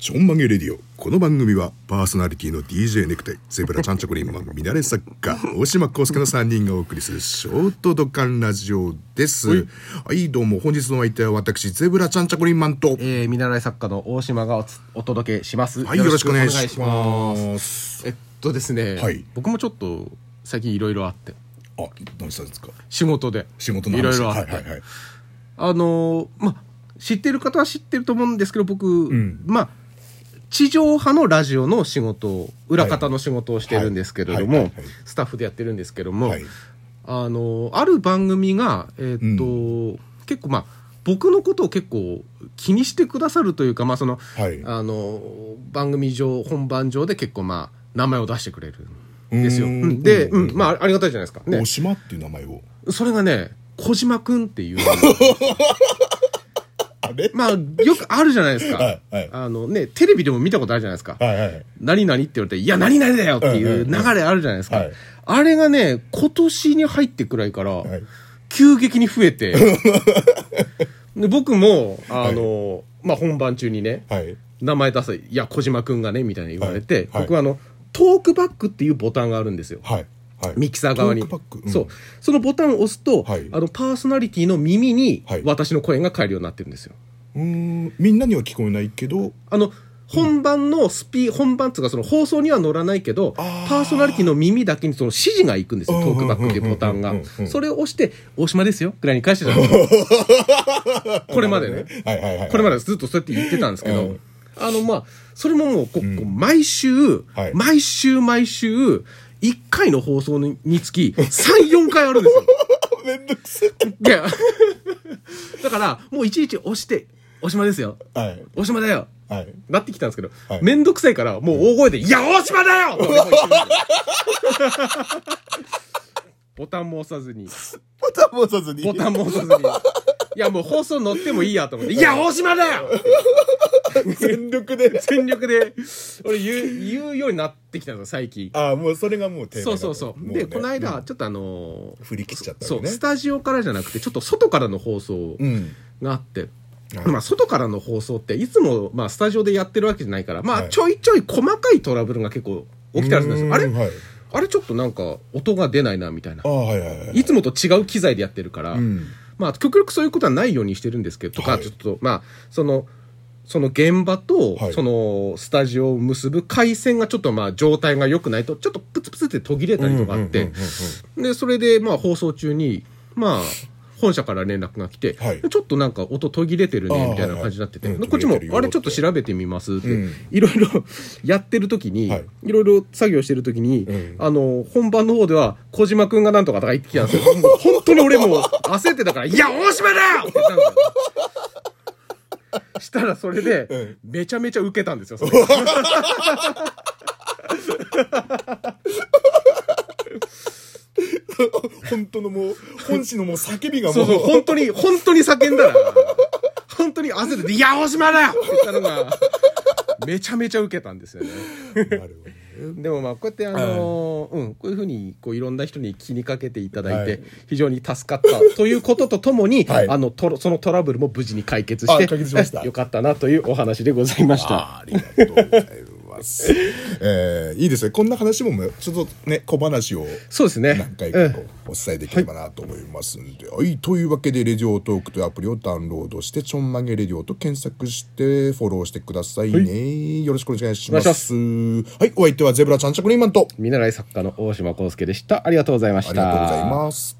ちょんまげレディオ。この番組はパーソナリティの DJ ネクタイゼブラちゃんチョコリンマン見慣れ作家大島康介の3人がお送りするショートドカンラジオです。はい。どうも本日のお相手は私ゼブラちゃんチョコリンマンと。えー、見習い作家の大島がお届けします。はいよろしくお願いしまます。す。えっとですね、はい。僕もちょっと最近いろいろあって、あ何したんですか？仕事で。仕事の話。いろいろあって。はいはいはい。あのーまあ、知ってる方は知ってると思うんですけど、僕、ん。まあ、地上波のラジオの仕事を、裏方の仕事をしてるんですけれどもスタッフでやってるんですけども、はい。あのある番組が、えーっと結構まあ僕のことを結構気にしてくださるというか、まあそのはい。あの番組上本番上で結構まあ名前を出してくれるんですよ。で、うん。うんまあありがたいじゃないですか。ね。大、島っていう名前を。それがね小島くんっていう あれまあよくあるじゃないですか。はいはい。あのねテレビでも見たことあるじゃないですか。はいはい何々って言われて、いや、何々だよっていう流れあるじゃないですか。はい。あれがね、今年に入ってくらいから、はい。急激に増えて、で僕も、あの、まあ、本番中にね、はい。名前出せ、いや、小島くんがね、みたいな言われて、はいはい。僕はあの、トークバックっていうボタンがあるんですよ。はいはい。ミキサー側に。トークバック？うん。そう。そのボタンを押すと、はい。あの、パーソナリティの耳にはい。私の声が返るようになってるんですよ。うーん。みんなには聞こえないけど。あの、本番のスピ、本番っていうかその放送には乗らないけど、あー。パーソナリティの耳だけにその指示が行くんですよ、うんトークバックっていうボタンが。うんうんうんうん。それを押して、大島ですよ、ぐらいに返してたんですよこれまでね。はいはいはいこれまでずっとそうやって言ってたんですけど、うん。あの、まあ、それももうこ、こう毎週、はい。毎週毎週、1回の放送ににつき、3、4回あるんですよ。めんどくせえ。で、だから、もういちいち押して、大島ですよ。はい。大島だよ。はい。なってきたんですけど、はい。めんどくさいから、もう大声で、いや、大島だよ！ボタンも押さずに、ボタンも押さずに。ボタンも押さずに。いや、もう放送乗ってもいいやと思って、い。や、大島だよ！全力で。全力で、俺言う、言うようになってきたの、最近。ああもうそれがもうテーマだそうそうそう。もで、この間、うん。ちょっとあのー振り切っちゃったそう、スタジオからじゃなくて、ちょっと外からの放送うん。があって、はいまあ、外からの放送って、いつも、まあ、スタジオでやってるわけじゃないから、まあ、はい。ちょいちょい細かいトラブルが結構起きたりするんですよ。あれ？うんはい。あれちょっとなんか、音が出ないな、みたいな。はいはいはい。いつもと違う機材でやってるから、うん。まあ、極力そういうことはないようにしてるんですけど、とか、はい。ちょっと、まあ、その、その現場とはい、その、スタジオを結ぶ回線がちょっとまあ、状態が良くないと、ちょっとプツプツって途切れたりとかあって。で、それで、まあ、放送中に、まあ、本社から連絡が来て、はい。ちょっとなんか音途切れてるね、みたいな感じになってて、はいはいうんこっちも途切れてる、よあれちょっと調べてみますって、うん。いろいろ やってる時に、はい。いろいろ作業してる時に、うん。あの、本番の方では、小島くんがなんとかとか言ってきたんですよ。本当に俺もう焦ってたから、いや、大島だ!よって言ったんですよ。したらそれで、うん。めちゃめちゃ受けたんですよ、それ。本当のもう本心のもう叫びがもそううそう、本当に、本当に叫んだら、本当に焦ってて、いや、大島だよって言ったのが、めちゃめちゃ受けたんですよね。でもまあこうやってあのーうんこういうふうにこういろんな人に気にかけていただいて、はい非常に助かったということとともに、はいあのトロそのトラブルも無事に解決しあて よかったなというお話でございました。ありがとうございます。えー、いいですね。こんな話もちょっとね、小話をそうですね。何回かこうお伝えできればなと思いますんで。はい、というわけで、レディオトークというアプリをダウンロードして、ちょんまげレディオと検索してフォローしてくださいね。よろしくお願いします。はい、お相手はゼブラちゃんちゃくりんマンと、見習い作家の大島康介でした。ありがとうございました。ありがとうございます。